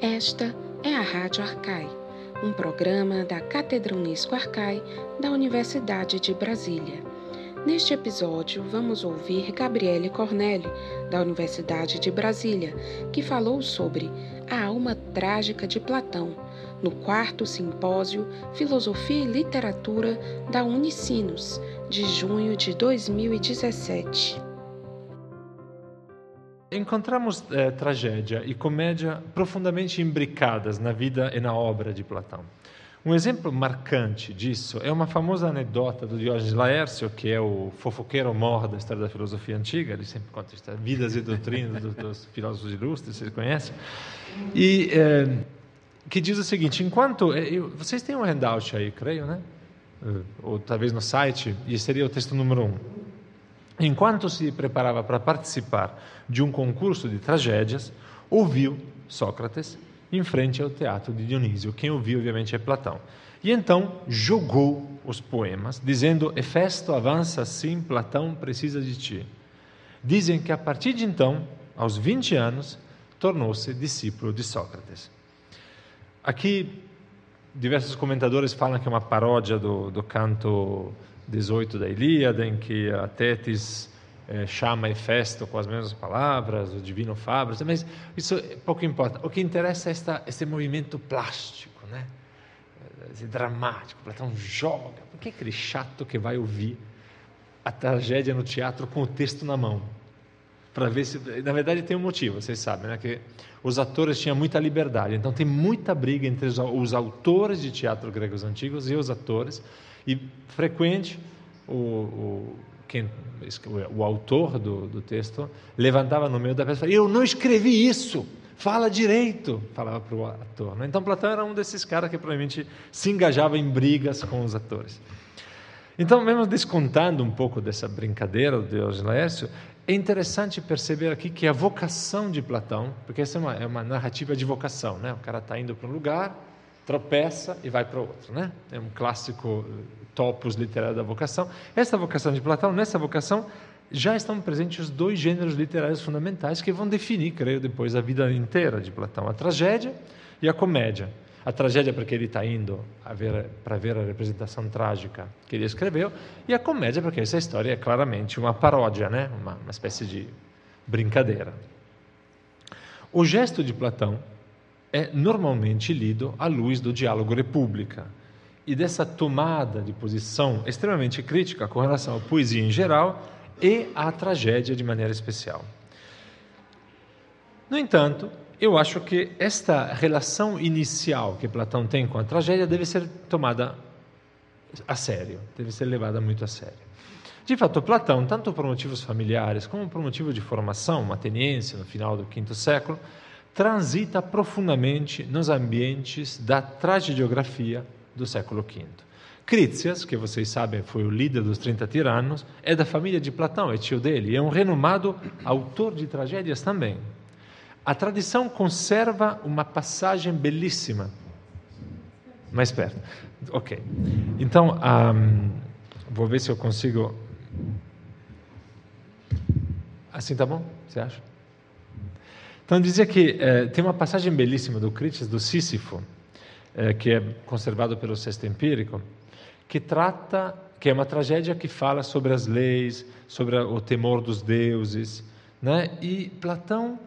Esta é a Rádio Arcai, um programa da Cátedra Unesco Arcai da Universidade de Brasília. Neste episódio, vamos ouvir Gabriele Cornelli, da Universidade de Brasília, que falou sobre a alma trágica de Platão, no quarto simpósio Filosofia e Literatura da Unicinos, de junho de 2017. Encontramos eh, tragédia e comédia profundamente imbricadas na vida e na obra de Platão. Um exemplo marcante disso é uma famosa anedota do Diógenes Laércio, que é o fofoqueiro mor da história da filosofia antiga, ele sempre conta história, vidas e doutrinas dos, dos filósofos ilustres, vocês conhecem, e eh, que diz o seguinte, enquanto, eh, eu, vocês têm um handout aí, creio, né? ou talvez no site, e seria o texto número um. Enquanto se preparava para participar de um concurso de tragédias, ouviu Sócrates em frente ao teatro de Dionísio. Quem ouviu, obviamente, é Platão. E então jogou os poemas, dizendo: Hefesto avança assim, Platão precisa de ti. Dizem que a partir de então, aos 20 anos, tornou-se discípulo de Sócrates. Aqui, diversos comentadores falam que é uma paródia do, do canto 18 da Ilíada, em que a Tétis é, chama Hefesto com as mesmas palavras, o divino Fabro, mas isso pouco importa. O que interessa é esta, esse movimento plástico, né? esse dramático. Platão joga. Por que aquele chato que vai ouvir a tragédia no teatro com o texto na mão? Para ver se. Na verdade, tem um motivo, vocês sabem, né? que os atores tinham muita liberdade, então tem muita briga entre os, os autores de teatro gregos antigos e os atores e frequente, o, o, quem, o autor do, do, texto levantava no meio da peça e falava: Eu não escrevi isso, fala direito, falava para o ator. Né? Então Platão era um desses caras que provavelmente se engajava em brigas com os atores. Então, mesmo descontando um pouco dessa brincadeira do Deus Laércio, é interessante perceber aqui que a vocação de Platão, porque essa é uma, é uma narrativa de vocação, né? o cara está indo para um lugar, tropeça e vai para outro, né? É um clássico eh, topos literário da vocação. Essa vocação de Platão, nessa vocação, já estão presentes os dois gêneros literários fundamentais que vão definir, creio, depois a vida inteira de Platão: a tragédia e a comédia. A tragédia porque ele está indo para ver a representação trágica que ele escreveu, e a comédia porque essa história é claramente uma paródia, né? uma, uma espécie de brincadeira. O gesto de Platão é normalmente lido à luz do diálogo República e dessa tomada de posição extremamente crítica com relação à poesia em geral e à tragédia de maneira especial. No entanto, eu acho que esta relação inicial que Platão tem com a tragédia deve ser tomada a sério, deve ser levada muito a sério. De fato, Platão, tanto por motivos familiares como por motivo de formação, ateniense no final do quinto século, transita profundamente nos ambientes da tragediografia do século V. Crítias, que vocês sabem foi o líder dos 30 tiranos, é da família de Platão, é tio dele, é um renomado autor de tragédias também. A tradição conserva uma passagem belíssima. Mais perto. Ok. Então, um, vou ver se eu consigo. Assim tá bom? Você acha? Então dizia que eh, tem uma passagem belíssima do Critias do Sísifo, eh, que é conservado pelo Sexto Empírico, que trata, que é uma tragédia que fala sobre as leis, sobre o temor dos deuses, né? E Platão,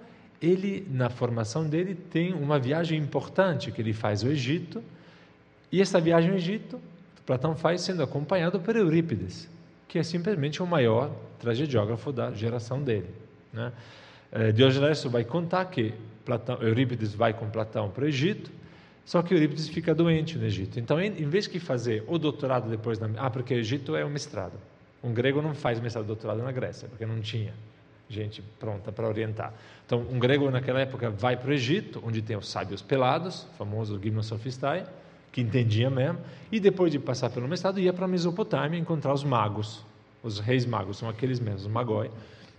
ele na formação dele tem uma viagem importante que ele faz ao Egito, e essa viagem ao Egito, Platão faz sendo acompanhado por Eurípides, que é simplesmente o maior tragediógrafo da geração dele, né? Eh, Diógenes vai contar que Platão, Eurípides vai com Platão para o Egito, só que Eurípides fica doente no Egito. Então, em, vez de fazer o doutorado depois da... Ah, porque o Egito é o mestrado. Um grego não faz mestrado doutorado na Grécia, porque não tinha gente pronta para orientar. Então, um grego naquela época vai para o Egito, onde tem os sábios pelados, famoso Gymnosophistae, que entendia mesmo, e depois de passar pelo mestrado ia para a Mesopotâmia encontrar os magos, os reis magos, são aqueles mesmos, os magoi,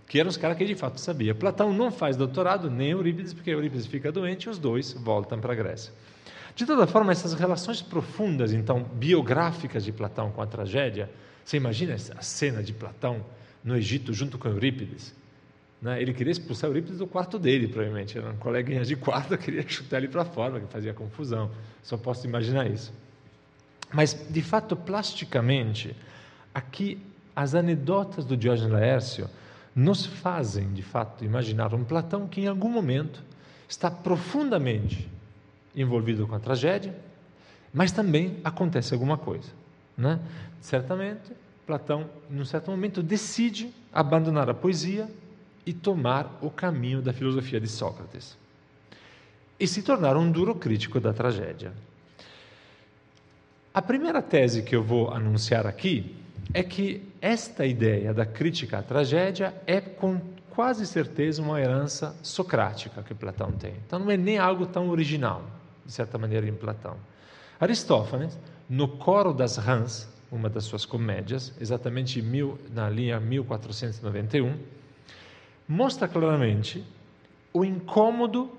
que eram os caras que de fato sabia. Platão não faz doutorado, nem Eurípides, porque Eurípides fica doente e os dois voltam para a Grécia. De toda forma, essas relações profundas, então, biográficas de Platão com a tragédia, você imagina a cena de Platão no Egito junto com Eurípides? Né? Ele queria expulsar Eurípides do quarto dele, provavelmente. Era um coleguinha de quarto, queria chutar ele para fora, que fazia confusão. Só posso imaginar isso. Mas, de fato, plasticamente, aqui as anedotas do Diógenes Laércio nos fazem, de fato, imaginar um Platão que, em algum momento, está profundamente envolvido com a tragédia, mas também acontece alguma coisa. Né? Certamente, Platão, num certo momento, decide abandonar a poesia e tomar o caminho da filosofia de Sócrates e se tornar um duro crítico da tragédia. A primeira tese que eu vou anunciar aqui é que esta ideia da crítica à tragédia é com quase certeza uma herança socrática que Platão tem. Então não é nem algo tão original, de certa maneira, em Platão. Aristófanes, no Coro das Rãs, uma das suas comédias, exatamente mil, na linha 1491, mostra claramente o incômodo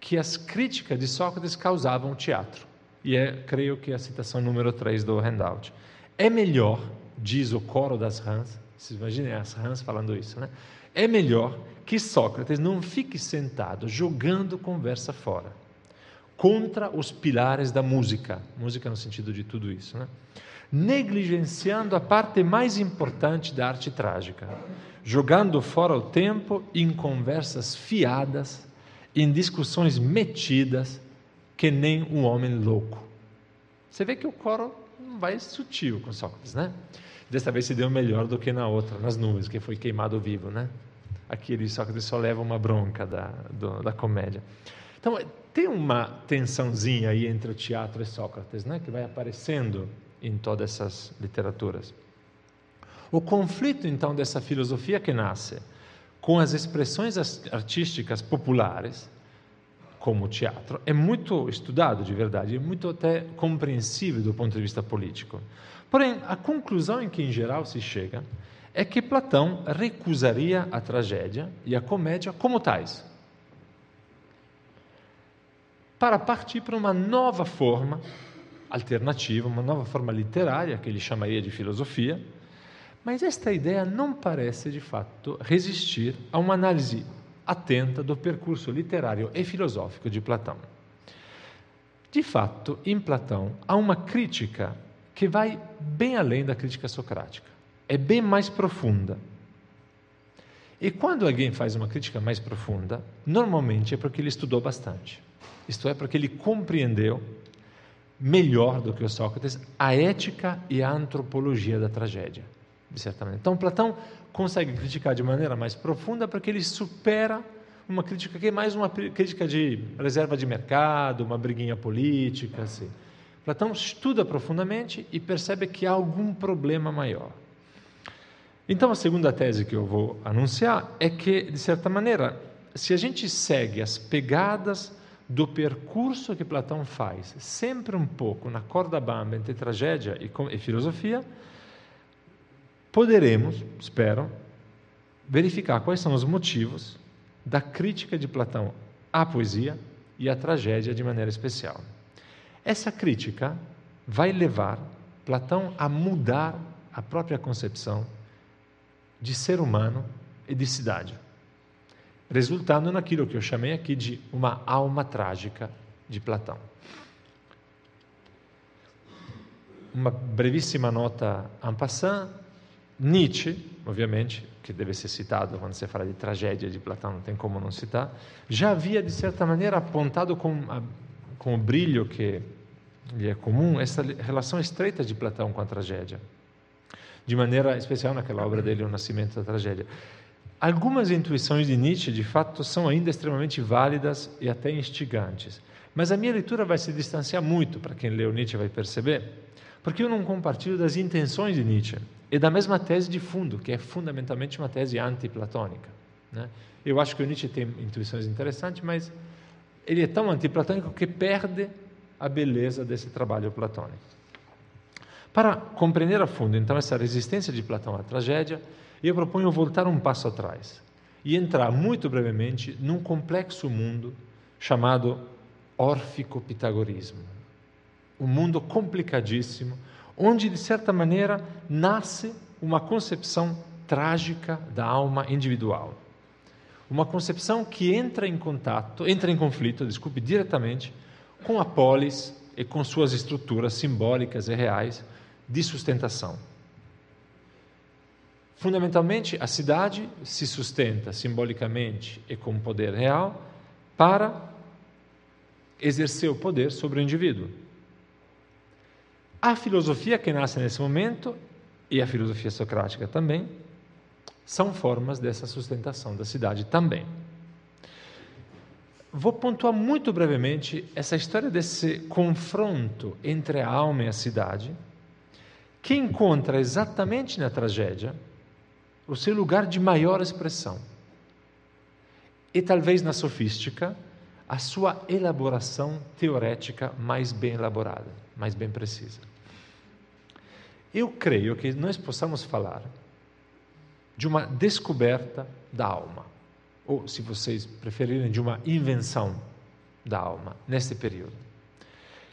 que as críticas de Sócrates causavam ao teatro. E é, creio que, a citação número 3 do handout. É melhor diz o coro das rãs, vocês imaginem as rãs falando isso, né? É melhor que Sócrates não fique sentado jogando conversa fora, contra os pilares da música, música no sentido de tudo isso, né? negligenciando a parte mais importante da arte trágica, jogando fora o tempo em conversas fiadas, em discussões metidas, que nem um homem louco. Você vê que o coro não vai sutil com Sócrates, né? Desta vez se deu melhor do que na outra, nas nuvens, que foi queimado vivo, né? Aqui ele só, só leva uma bronca da, do, da comédia. Então, tem uma tensãozinha aí entre o teatro e Sócrates, né? Que vai aparecendo em todas essas literaturas. O conflito, então, dessa filosofia que nasce com as expressões artísticas populares, como o teatro, é muito estudado de verdade, é muito até compreensível do ponto de vista político. Porém, a conclusão em que em geral se chega é que Platão recusaria a tragédia e a comédia como tais, para partir para uma nova forma alternativa, uma nova forma literária, que ele chamaria de filosofia, mas esta ideia não parece, de fato, resistir a uma análise atenta do percurso literário e filosófico de Platão. De fato, em Platão há uma crítica que vai bem além da crítica socrática, é bem mais profunda. E quando alguém faz uma crítica mais profunda, normalmente é porque ele estudou bastante. Isto é, porque ele compreendeu melhor do que o Sócrates a ética e a antropologia da tragédia, de certa maneira. Então, Platão consegue criticar de maneira mais profunda porque ele supera uma crítica que é mais uma crítica de reserva de mercado, uma briguinha política, assim. Platão estuda profundamente e percebe que há algum problema maior. Então, a segunda tese que eu vou anunciar é que, de certa maneira, se a gente segue as pegadas do percurso que Platão faz, sempre um pouco na corda bamba entre tragédia e, filosofia, poderemos, espero, verificar quais são os motivos da crítica de Platão à poesia e à tragédia de maneira especial. Essa crítica vai levar Platão a mudar a própria concepção de ser humano e de cidade, resultando naquilo que eu chamei aqui de uma alma trágica de Platão. Uma brevíssima nota en passant, Nietzsche, obviamente, que deve ser citado quando se fala de tragédia de Platão, não tem como não citar, já havia, de certa maneira, apontado com a com o brilho que lhe é comum, essa relação estreita de Platão com a tragédia. De maneira especial naquela obra dele, O Nascimento da Tragédia. Algumas intuições de Nietzsche, de fato, são ainda extremamente válidas e até instigantes. Mas a minha leitura vai se distanciar muito, para quem leu Nietzsche vai perceber, porque eu não compartilho das intenções de Nietzsche e da mesma tese de fundo, que é fundamentalmente uma tese antiplatônica. Né? Eu acho que o Nietzsche tem intuições interessantes, mas ele é tão antiplatônico que perde a beleza desse trabalho platônico. Para compreender a fundo, então, essa resistência de Platão à tragédia, eu proponho voltar um passo atrás e entrar muito brevemente num complexo mundo chamado órfico-pitagorismo. Um mundo complicadíssimo, onde, de certa maneira, nasce uma concepção trágica da alma individual. Uma concepção que entra em contato, entra em conflito, desculpe, diretamente com a polis e com suas estruturas simbólicas e reais de sustentação. Fundamentalmente, a cidade se sustenta simbolicamente e com poder real para exercer o poder sobre o indivíduo. A filosofia que nasce nesse momento, e a filosofia socrática também, são formas dessa sustentação da cidade também. Vou pontuar muito brevemente essa história desse confronto entre a alma e a cidade, que encontra exatamente na tragédia o seu lugar de maior expressão. E talvez na sofística, a sua elaboração teorética mais bem elaborada, mais bem precisa. Eu creio que nós possamos falar de uma descoberta da alma, ou, se vocês preferirem, de uma invenção da alma nesse período.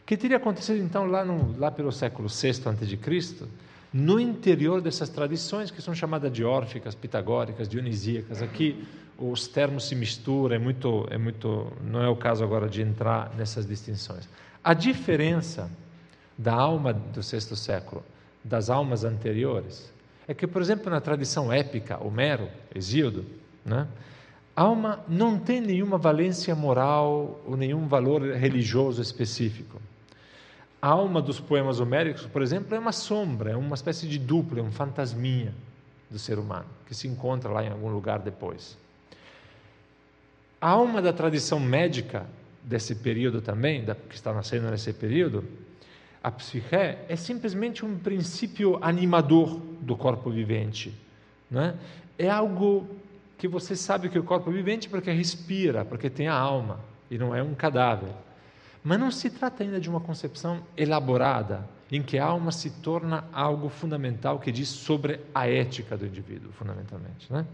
Que teria acontecido então lá, no, lá pelo século VI a.C., no interior dessas tradições que são chamadas de órficas, pitagóricas, dionisíacas. Aqui os termos se misturam, é muito, é muito, não é o caso agora de entrar nessas distinções. A diferença da alma do sexto século das almas anteriores é que, por exemplo, na tradição épica, Homero, Exíodo, né, alma não tem nenhuma valência moral ou nenhum valor religioso específico. A alma dos poemas homéricos, por exemplo, é uma sombra, é uma espécie de dupla, é um fantasminha do ser humano, que se encontra lá em algum lugar depois. A alma da tradição médica desse período também, da, que está nascendo nesse período, a psique é simplesmente um princípio animador do corpo vivente. Né? É algo que você sabe que o corpo é vivente porque respira, porque tem a alma, e não é um cadáver. Mas não se trata ainda de uma concepção elaborada, em que a alma se torna algo fundamental que diz sobre a ética do indivíduo, fundamentalmente. Né?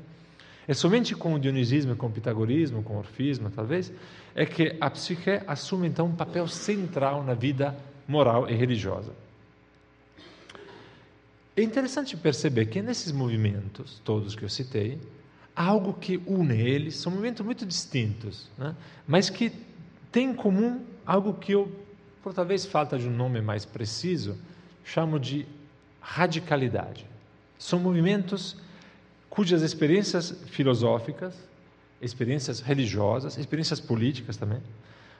É somente com o dionisismo, com o pitagorismo, com o orfismo, talvez, é que a psique assume então um papel central na vida moral e religiosa. É interessante perceber que nesses movimentos, todos que eu citei, há algo que une eles, são movimentos muito distintos, né? mas que têm em comum algo que eu, por talvez falta de um nome mais preciso, chamo de radicalidade. São movimentos cujas experiências filosóficas, experiências religiosas, experiências políticas também,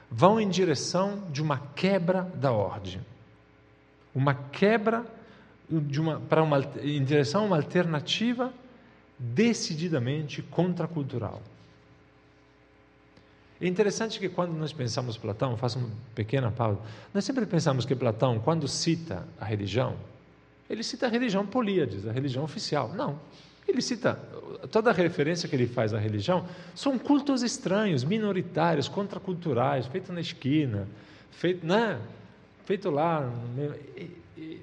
vão em direção de uma quebra da ordem. Uma quebra de uma, para uma, em direção a uma alternativa decididamente contracultural. É interessante que quando nós pensamos Platão, faço uma pequena pausa, nós sempre pensamos que Platão, quando cita a religião, ele cita a religião políades, a religião oficial. Não. Ele cita, toda a referência que ele faz à religião são cultos estranhos, minoritários, contraculturais, feito na esquina, feito, né? feito lá.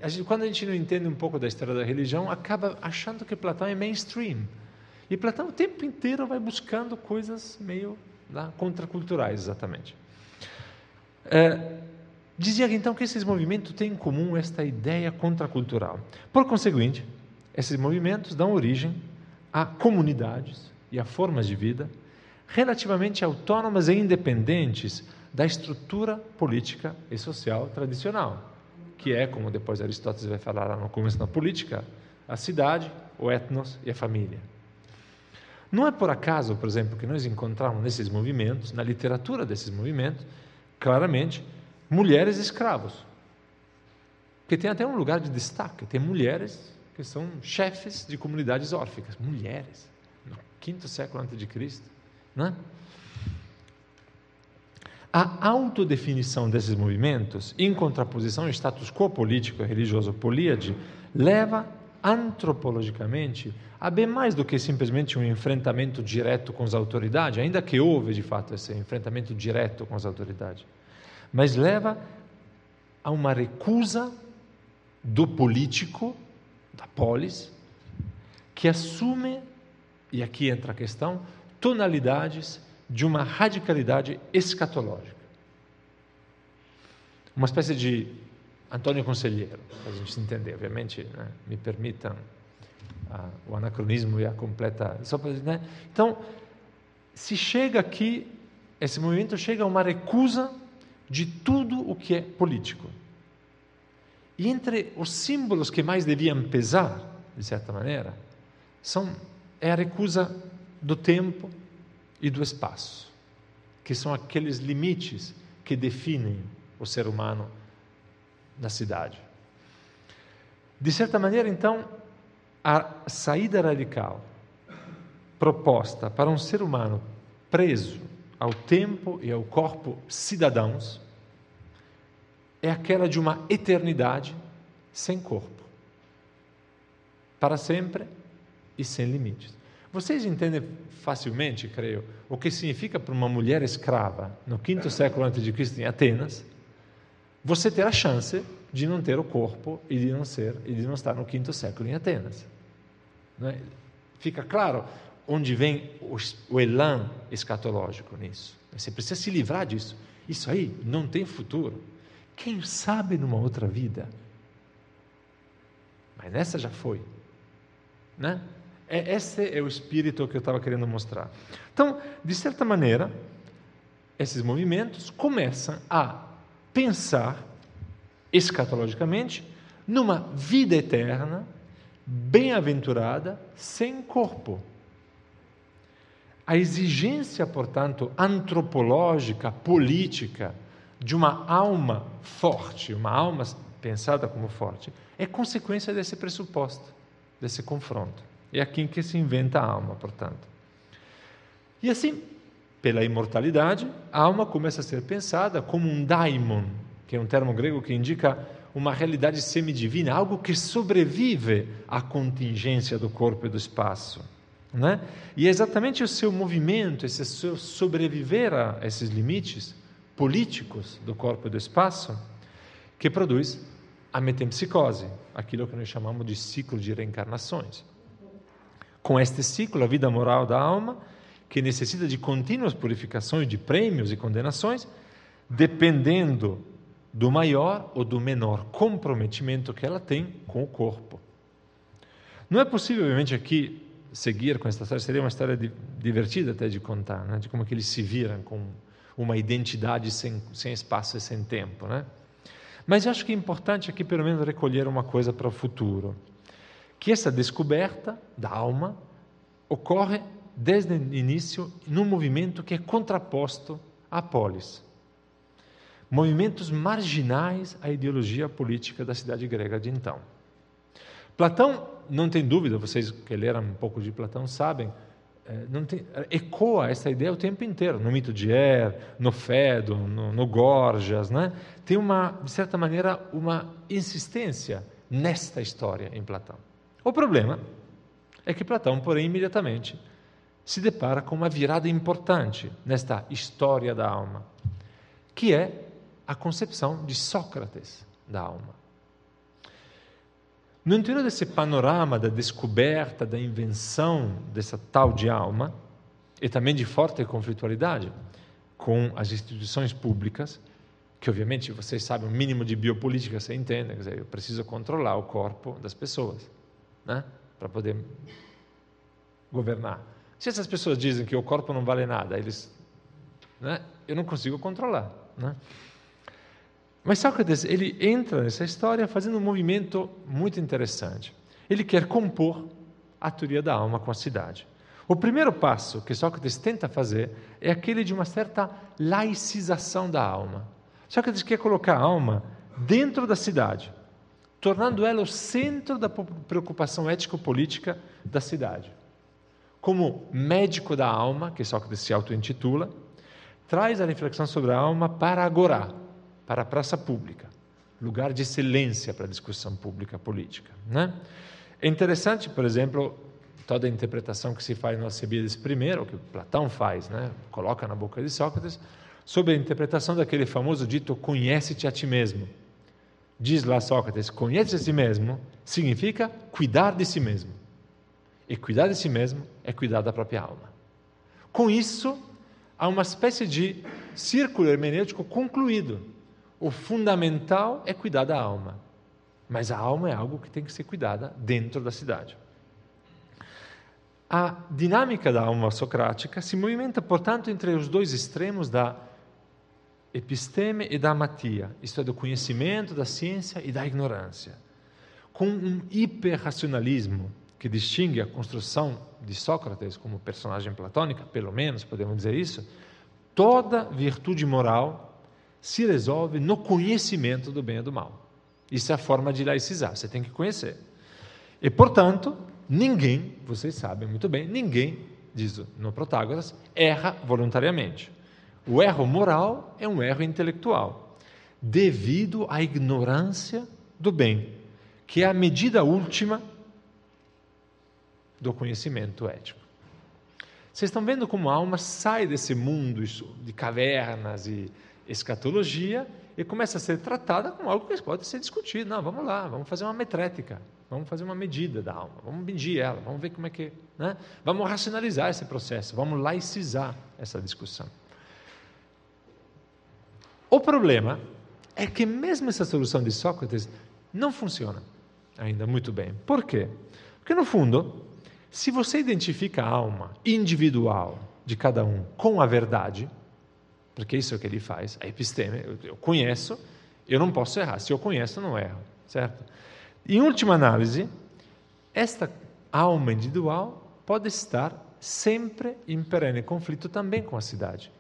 A gente, quando a gente não entende um pouco da história da religião, acaba achando que Platão é mainstream. E Platão o tempo inteiro vai buscando coisas meio lá, contraculturais, exatamente. É, dizia então que esses movimentos têm em comum esta ideia contracultural. Por conseguinte, esses movimentos dão origem a comunidades e a formas de vida relativamente autônomas e independentes da estrutura política e social tradicional, que é, como depois Aristóteles vai falar lá no começo da política, a cidade, o etnos e a família. Não é por acaso, por exemplo, que nós encontramos nesses movimentos, na literatura desses movimentos, claramente, mulheres escravos. Que tem até um lugar de destaque, tem mulheres que são chefes de comunidades órficas, mulheres, no quinto século antes de Cristo, né? A autodefinição desses movimentos, em contraposição ao status quo político e religioso políade, leva antropologicamente a bem mais do que simplesmente um enfrentamento direto com as autoridades, ainda que houve de fato esse enfrentamento direto com as autoridades, mas leva a uma recusa do político da polis, que assume, e aqui entra a questão, tonalidades de uma radicalidade escatológica. Uma espécie de Antônio Conselheiro, para a gente entender, obviamente, né? me permitam o anacronismo e a completa. Só para, né? Então, se chega aqui, esse movimento chega a uma recusa de tudo o que é político. E entre os símbolos que mais deviam pesar, de certa maneira, são é a recusa do tempo e do espaço, que são aqueles limites que definem o ser humano na cidade. De certa maneira, então, a saída radical proposta para um ser humano preso ao tempo e ao corpo cidadãos é aquela de uma eternidade sem corpo, para sempre e sem limites. Vocês entendem facilmente, creio, o que significa para uma mulher escrava no quinto século antes de Cristo em Atenas, você ter a chance de não ter o corpo e de não ser e de não estar no quinto século em Atenas. É? Fica claro onde vem o, o elan escatológico nisso. Você precisa se livrar disso. Isso aí não tem futuro. Quem sabe numa outra vida? Mas nessa já foi. Né? É, esse é o espírito que eu estava querendo mostrar. Então, de certa maneira, esses movimentos começam a pensar escatologicamente numa vida eterna, bem-aventurada, sem corpo. A exigência, portanto, antropológica, política, de uma alma forte, uma alma pensada como forte, é consequência desse pressuposto, desse confronto. É aqui que se inventa a alma, portanto. E assim, pela imortalidade, a alma começa a ser pensada como um daimon, que é um termo grego que indica uma realidade semidivina, algo que sobrevive à contingência do corpo e do espaço. Né? E é exatamente o seu movimento, esse seu sobreviver a esses limites políticos do corpo e do espaço, que produz a metempsicose, aquilo que nós chamamos de ciclo de reencarnações. Com este ciclo, a vida moral da alma, que necessita de contínuas purificações de prêmios e condenações, dependendo do maior ou do menor comprometimento que ela tem com o corpo. Não é possível, obviamente, aqui seguir com esta história, seria uma história divertida até de contar, né? de como que eles se viram com uma identidade sem, sem espaço e sem tempo. Né? Mas eu acho que é importante aqui, pelo menos, recolher uma coisa para o futuro: que essa descoberta da alma ocorre desde o início num movimento que é contraposto à polis movimentos marginais à ideologia política da cidade grega de então. Platão, não tem dúvida, vocês que leram um pouco de Platão sabem, tem, ecoa essa ideia o tempo inteiro, no mito de Er, no Fedo, no, no Gorgias, né? tem uma, de certa maneira, uma insistência nesta história em Platão. O problema é que Platão, porém, imediatamente se depara com uma virada importante nesta história da alma, que é a concepção de Sócrates da alma. No interior desse panorama da descoberta, da invenção dessa tal de alma, e também de forte conflitualidade com as instituições públicas, que obviamente vocês sabem, o mínimo de biopolítica você entende, quer dizer, eu preciso controlar o corpo das pessoas, né? para poder governar. Se essas pessoas dizem que o corpo não vale nada, eles, né? eu não consigo controlar. Né? Mas Sócrates ele entra nessa história fazendo um movimento muito interessante. Ele quer compor a teoria da alma com a cidade. O primeiro passo que Sócrates tenta fazer é aquele de uma certa laicização da alma. Sócrates quer colocar a alma dentro da cidade, tornando ela o centro da preocupação ético-política da cidade. Como médico da alma, que Sócrates se auto-intitula, traz a reflexão sobre a alma para agora, para a praça pública, lugar de excelência para a discussão pública política. Né? É interessante, por exemplo, toda a interpretação que se faz no Alcebiades I, que Platão faz, né? coloca na boca de Sócrates, sobre a interpretação daquele famoso dito conhece-te a ti mesmo. Diz lá Sócrates, conhece a si mesmo significa cuidar de si mesmo. E cuidar de si mesmo é cuidar da própria alma. Com isso, há uma espécie de círculo hermenêutico concluído o fundamental é cuidar da alma. Mas a alma é algo que tem que ser cuidada dentro da cidade. A dinâmica da alma socrática se movimenta, portanto, entre os dois extremos da episteme e da amatia, isto é, do conhecimento, da ciência e da ignorância, com um hiperracionalismo que distingue a construção de Sócrates como personagem platônica, pelo menos podemos dizer isso, toda virtude moral se resolve no conhecimento do bem e do mal. Isso é a forma de laicizar, você tem que conhecer. E, portanto, ninguém, vocês sabem muito bem, ninguém, diz no Protágoras, erra voluntariamente. O erro moral é um erro intelectual, devido à ignorância do bem, que é a medida última do conhecimento ético. Vocês estão vendo como a alma sai desse mundo de cavernas e escatologia e começa a ser tratada como algo que pode ser discutido. Não, vamos lá, vamos fazer uma metrética, vamos fazer uma medida da alma, vamos medir ela, vamos ver como é que. Né? Vamos racionalizar esse processo, vamos laicizar essa discussão. O problema é que mesmo essa solução de Sócrates não funciona ainda muito bem. Por quê? Porque no fundo, se você identifica a alma individual de cada um com a verdade, porque isso é o que ele faz, a episteme, eu conheço, eu não posso errar. Se eu conheço, não erro, certo? Em última análise, esta alma individual pode estar sempre em perene conflito também com a cidade.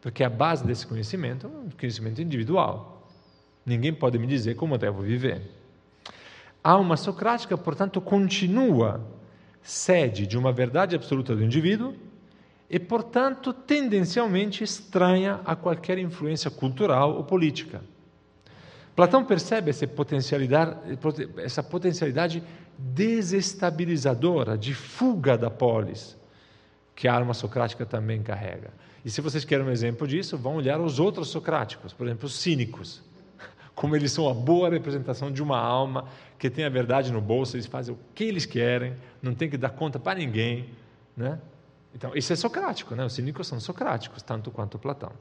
Porque a base desse conhecimento é um conhecimento individual. Ninguém pode me dizer como eu devo viver. A alma socrática, portanto, continua sede de uma verdade absoluta do indivíduo e, portanto, tendencialmente estranha a qualquer influência cultural ou política. Platão percebe essa potencialidade, essa potencialidade desestabilizadora de fuga da polis, que a alma socrática também carrega. E se vocês querem um exemplo disso, vão olhar os outros socráticos, por exemplo, os cínicos como eles são a boa representação de uma alma que tem a verdade no bolso, eles fazem o que eles querem, não tem que dar conta para ninguém, né? Então, isso é socrático, né? Os cínicos são socráticos, tanto quanto Platão.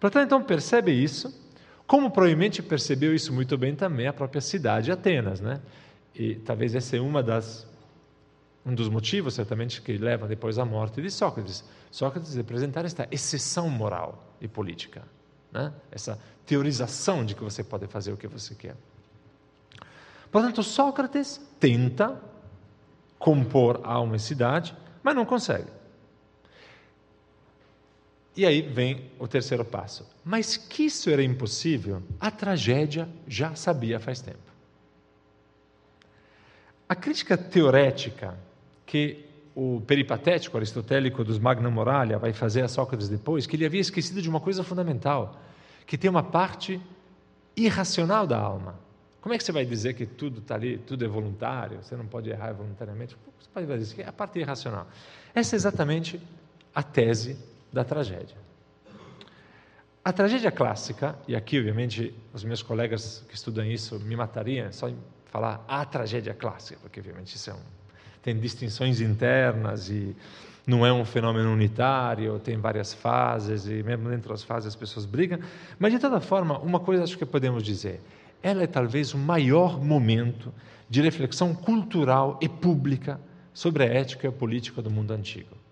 Platão então percebe isso, como provavelmente percebeu isso muito bem também a própria cidade Atenas, né? E talvez esse é uma das um dos motivos, certamente, que leva depois à morte de Sócrates. Sócrates representar esta exceção moral e política, né? essa teorização de que você pode fazer o que você quer. Portanto, Sócrates tenta compor a uma cidade, mas não consegue. E aí vem o terceiro passo. Mas que isso era impossível, a tragédia já sabia faz tempo. A crítica teorética que o peripatético aristotélico dos Magna Moralia vai fazer a Sócrates depois, que ele havia esquecido de uma coisa fundamental que tem uma parte irracional da alma. Como é que você vai dizer que tudo está ali, tudo é voluntário, você não pode errar voluntariamente? Você pode dizer que é a parte irracional. Essa é exatamente a tese da tragédia. A tragédia clássica, e aqui, obviamente, os meus colegas que estudam isso me matariam só em falar a tragédia clássica, porque, obviamente, isso é um, tem distinções internas e não é um fenômeno unitário, tem várias fases e mesmo dentro das fases as pessoas brigam. Mas de toda forma, uma coisa acho que podemos dizer, ela é talvez o maior momento de reflexão cultural e pública sobre a ética e a política do mundo antigo.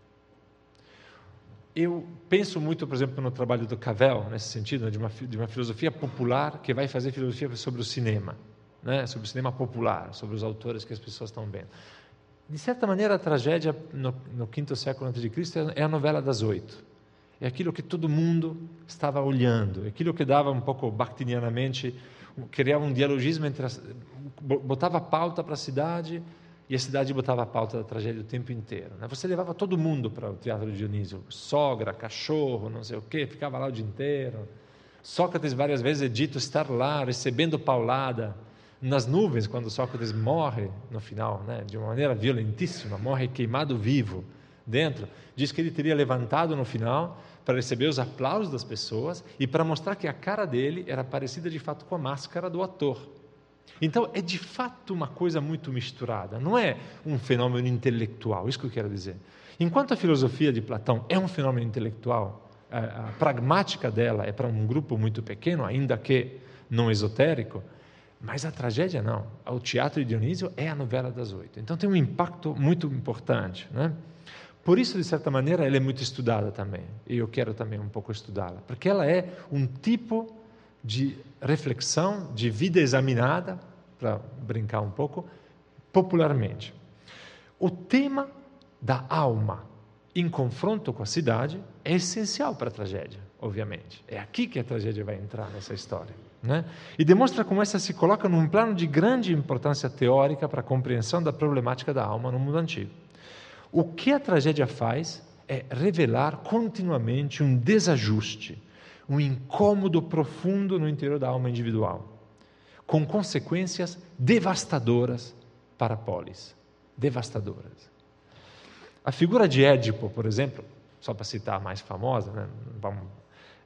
Eu penso muito, por exemplo, no trabalho do Cavell, nesse sentido, de uma, de uma filosofia popular que vai fazer filosofia sobre o cinema, né? sobre o cinema popular, sobre os autores que as pessoas estão vendo. De certa maneira, a tragédia no, no quinto século antes de Cristo é a novela das oito. É aquilo que todo mundo estava olhando, é aquilo que dava um pouco bactinianamente, criava um dialogismo entre as, botava pauta para a cidade e a cidade botava a pauta da tragédia o tempo inteiro. Né? Você levava todo mundo para o Teatro de Dionísio, sogra, cachorro, não sei o quê, ficava lá o dia inteiro. Sócrates várias vezes é dito estar lá recebendo paulada nas nuvens, quando Sócrates morre no final, né, de uma maneira violentíssima, morre queimado vivo dentro, diz que ele teria levantado no final para receber os aplausos das pessoas e para mostrar que a cara dele era parecida de fato com a máscara do ator. Então é de fato uma coisa muito misturada, não é um fenômeno intelectual, isso que eu quero dizer. Enquanto a filosofia de Platão é um fenômeno intelectual, a, a pragmática dela é para um grupo muito pequeno, ainda que não esotérico, Mas a tragédia não. O teatro de Dionísio é a novela das oito. Então tem um impacto muito importante. Né? Por isso, de certa maneira, ela é muito estudada também. E eu quero também um pouco estudá-la. Porque ela é um tipo de reflexão, de vida examinada, para brincar um pouco, popularmente. O tema da alma em confronto com a cidade é essencial para a tragédia, obviamente. É aqui que a tragédia vai entrar nessa história. Né? E demonstra como essa se coloca num plano de grande importância teórica para a compreensão da problemática da alma no mundo antigo. O que a tragédia faz é revelar continuamente um desajuste, um incômodo profundo no interior da alma individual, com consequências devastadoras para polis. Devastadoras. A figura de Édipo, por exemplo, só para citar a mais famosa, né?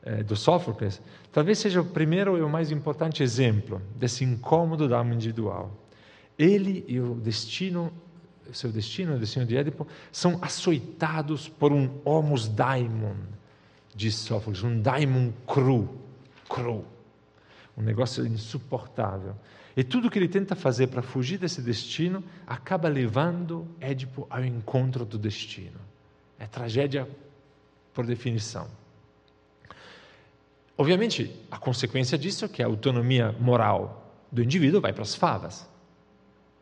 É, do Sófocles, talvez seja o primeiro e o mais importante exemplo desse incômodo da alma individual. Ele e o destino seu destino, o destino de Édipo, são açoitados por um homus daimon, diz Sófocles, um daimon cru, cru, um negócio insuportável. E tudo que ele tenta fazer para fugir desse destino acaba levando Édipo ao encontro do destino. É tragédia por definição. Obviamente, a consequência disso é que a autonomia moral do indivíduo vai para as favas.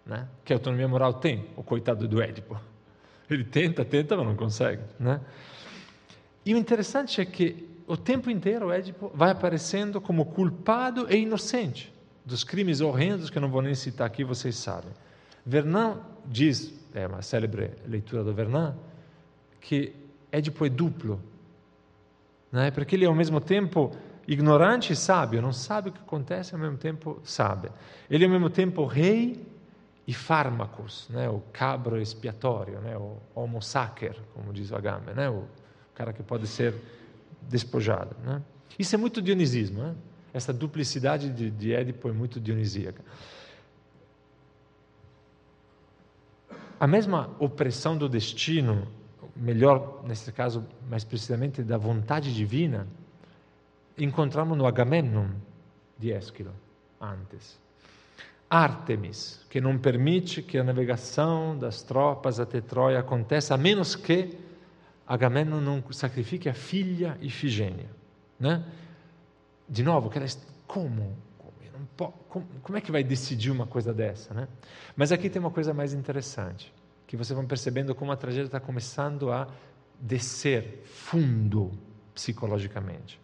Né? Que autonomia moral tem o coitado do Édipo? Ele tenta, tenta, mas não consegue. Né? E o interessante é que o tempo inteiro Édipo vai aparecendo como culpado e inocente dos crimes horrendos que eu não vou nem citar aqui, vocês sabem. Vernon diz, é uma célebre leitura do Vernon, que Édipo é duplo, né? porque ele é ao mesmo tempo ignorante e sábio, não sabe o que acontece, ao mesmo tempo sabe. Ele é ao mesmo tempo rei e fármacos, né? o cabro expiatório, né? o homo sacer, como diz o Agamben, né? o cara que pode ser despojado. Né? Isso é muito dionisismo. Né? Essa duplicidade de, de Édipo é muito dionisíaca. A mesma opressão do destino, melhor, nesse caso, mais precisamente, da vontade divina, encontramos no Agamenon de Esquilo, antes. Artemis, que não permite que a navegação das tropas até Troia aconteça, a menos que Agamemnon não sacrifique a filha Ifigênia. Né? De novo, aquela, como? Como, como é que vai decidir uma coisa dessa? Né? Mas aqui tem uma coisa mais interessante, que vocês vão percebendo como a tragédia está começando a descer fundo psicologicamente.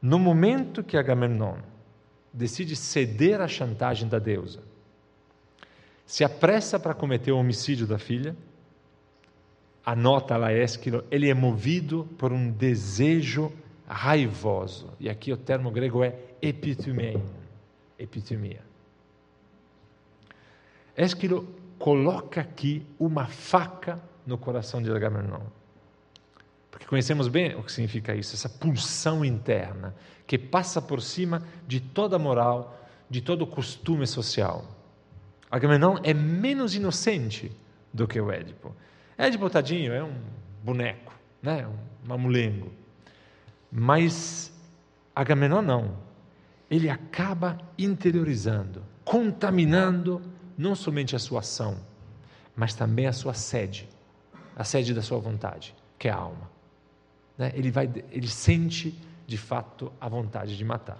No momento que Agamemnon decide ceder à chantagem da deusa, se apressa para cometer o homicídio da filha, anota lá Ésquilo, ele é movido por um desejo raivoso. E aqui o termo grego é epitumia. epitumia. Ésquilo coloca aqui uma faca no coração de Agamemnon. Porque conhecemos bem o que significa isso, essa pulsão interna que passa por cima de toda moral, de todo costume social. Agamenon é menos inocente do que o Édipo. Édipo, tadinho, é um boneco, né? um mamulengo. Mas Agamenon não. Ele acaba interiorizando, contaminando não somente a sua ação, mas também a sua sede, a sede da sua vontade, que é a alma. Né? Ele, vai, ele sente de fato a vontade de matar.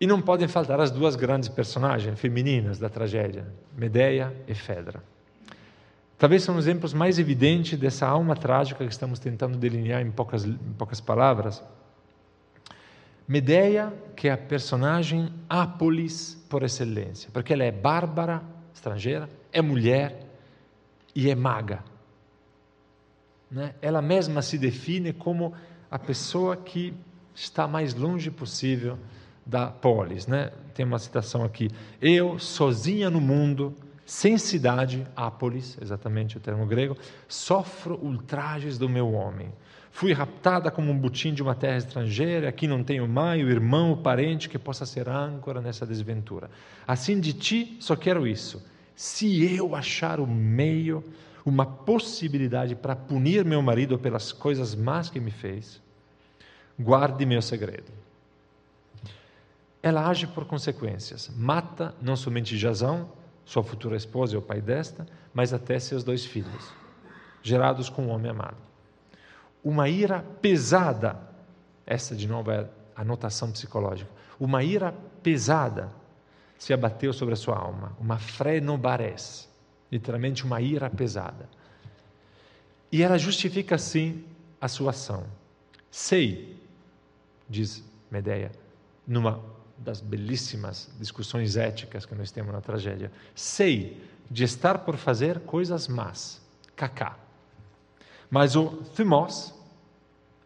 E não podem faltar as duas grandes personagens femininas da tragédia, Medeia e Fedra. Talvez são os exemplos mais evidentes dessa alma trágica que estamos tentando delinear em poucas, em poucas palavras. Medeia, que é a personagem Apolis por excelência, porque ela é bárbara, estrangeira, é mulher e é maga. Né? Ela mesma se define como a pessoa que está mais longe possível da polis. Né? Tem uma citação aqui: Eu, sozinha no mundo, sem cidade, Ápolis, exatamente o termo grego, sofro ultrajes do meu homem. Fui raptada como um butim de uma terra estrangeira, aqui não tenho mãe, o irmão, o parente que possa ser âncora nessa desventura. Assim de ti só quero isso. Se eu achar o meio uma possibilidade para punir meu marido pelas coisas más que me fez, guarde meu segredo. ela age por consequências. Mata não somente Jazão, sua futura esposa e o pai desta, mas até seus dois filhos, gerados com o homem amado. Uma ira pesada, essa de novo é a notação psicológica, uma ira pesada se abateu sobre a sua alma, uma frenobares, literalmente uma ira pesada. E ela justifica assim a sua ação. Sei, diz Medeia, numa das belíssimas discussões éticas que nós temos na tragédia, sei de estar por fazer coisas más, cacá. Mas o thumos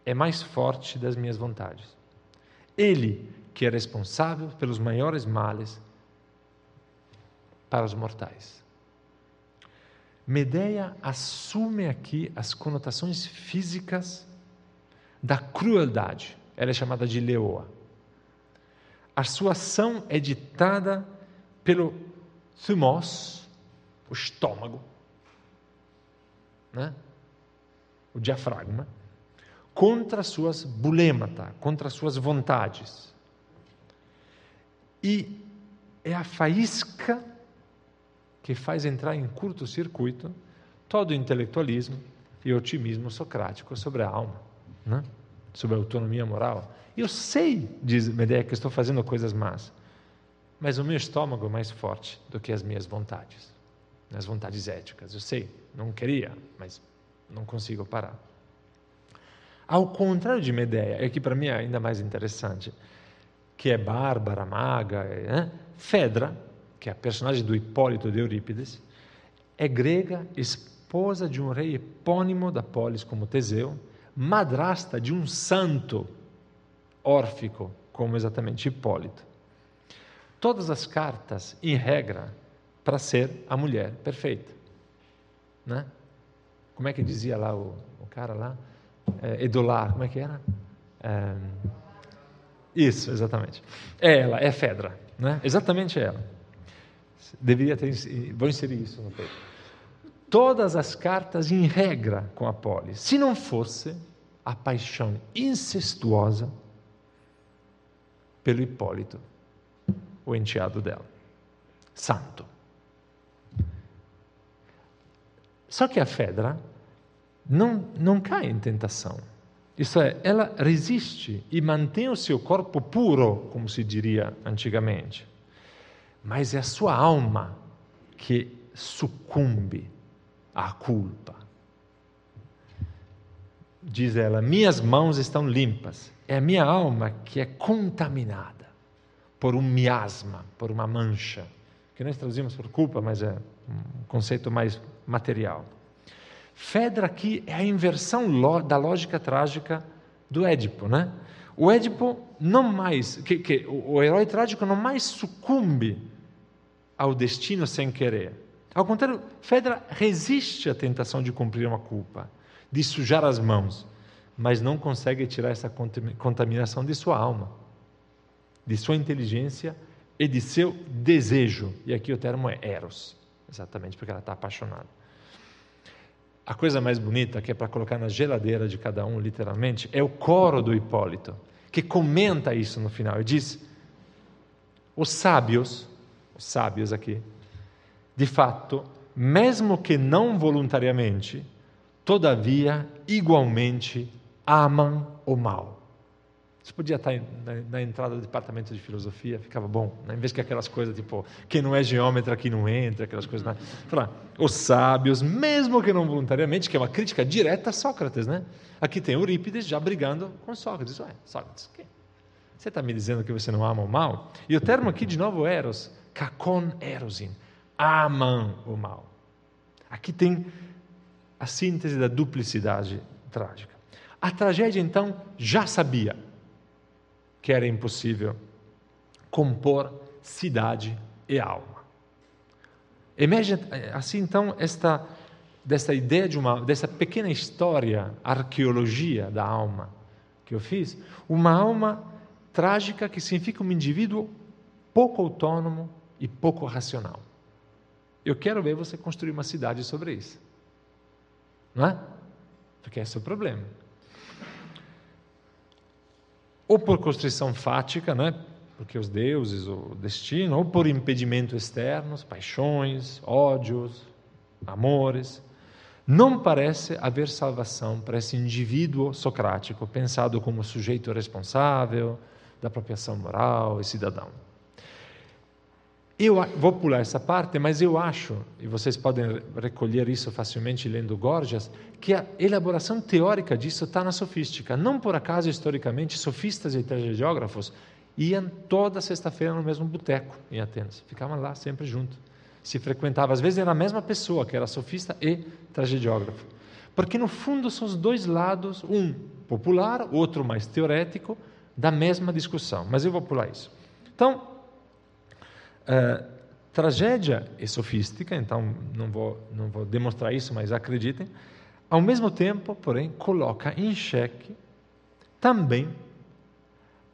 é mais forte das minhas vontades. Ele que é responsável pelos maiores males para os mortais. Medeia assume aqui as conotações físicas da crueldade. Ela é chamada de leoa. A sua ação é ditada pelo thumos, o estômago, né? o diafragma, contra suas bulêmata, contra suas vontades. E é a faísca que faz entrar em curto-circuito todo o intelectualismo e otimismo socrático sobre a alma, né? Sobre autonomia moral. Eu sei, diz Medeia, que estou fazendo coisas más, mas o meu estômago é mais forte do que as minhas vontades, as vontades éticas. Eu sei, não queria, mas não consigo parar. Ao contrário de Medeia, é que para mim é ainda mais interessante, que é bárbara, maga, né? Fedra, que é a personagem do Hipólito de Eurípides, é grega, esposa de um rei epônimo da polis como Teseu, madrasta de um santo órfico como exatamente Hipólito. Todas as cartas, em regra, para ser a mulher perfeita. Né? Como é que dizia lá o, o cara lá? É, Edular, como é que era? É, isso, exatamente. É ela, é Fedra, né? exatamente ela. Deveria ter, vou inserir isso no peito. Todas as cartas em regra com a polis. Se não fosse a paixão incestuosa pelo Hipólito, o enteado dela, santo. Só que a Fedra não, não cai em tentação. Isso é, ela resiste e mantém o seu corpo puro, como se diria antigamente. Mas é a sua alma que sucumbe à culpa. Diz ela: Minhas mãos estão limpas. É a minha alma que é contaminada por um miasma, por uma mancha, que nós traduzimos por culpa, mas é um conceito mais material. Fedra aqui é a inversão da lógica trágica do Édipo, né? O Édipo não mais, que, que, o herói trágico não mais sucumbe ao destino sem querer. Ao contrário, Fedra resiste à tentação de cumprir uma culpa, de sujar as mãos, mas não consegue tirar essa contaminação de sua alma, de sua inteligência e de seu desejo. E aqui o termo é eros, exatamente porque ela está apaixonada. A coisa mais bonita, que é para colocar na geladeira de cada um, literalmente, é o coro do Hipólito, que comenta isso no final e diz: os sábios, os sábios aqui, de fato, mesmo que não voluntariamente, todavia, igualmente, amam o mal. Isso podia estar na, entrada do departamento de filosofia, ficava bom, né? em vez que aquelas coisas tipo, quem não é geômetra aqui não entra, aquelas coisas. Né? Falar, os sábios, mesmo que não voluntariamente, que é uma crítica direta a Sócrates, né? Aqui tem Eurípides já brigando com Sócrates. Ué, Sócrates, que? você está me dizendo que você não ama o mal? E o termo aqui de novo, eros, kakon erosin, amam o mal. Aqui tem a síntese da duplicidade trágica. A tragédia, então, já sabia que era impossível compor cidade e alma. Emerge assim então esta dessa ideia de uma dessa pequena história, arqueologia da alma que eu fiz, uma alma trágica que significa um indivíduo pouco autônomo e pouco racional. Eu quero ver você construir uma cidade sobre isso. Não é? Porque esse é o problema ou por constrição fática, né? porque os deuses, o destino, ou por impedimento externos, paixões, ódios, amores, não parece haver salvação para esse indivíduo socrático, pensado como sujeito responsável da apropriação moral e cidadão. Eu vou pular essa parte, mas eu acho, e vocês podem recolher isso facilmente lendo Gorgias, que a elaboração teórica disso está na sofística. Não por acaso, historicamente, sofistas e tragediógrafos iam toda sexta-feira no mesmo boteco em Atenas. Ficavam lá sempre juntos. Se frequentava, às vezes era a mesma pessoa, que era sofista e tragediógrafo. Porque, no fundo, são os dois lados, um popular, outro mais teorético, da mesma discussão. Mas eu vou pular isso. Então, Uh, tragédia e sofística, então não vou, não vou demonstrar isso, mas acreditem, ao mesmo tempo, porém, coloca em xeque também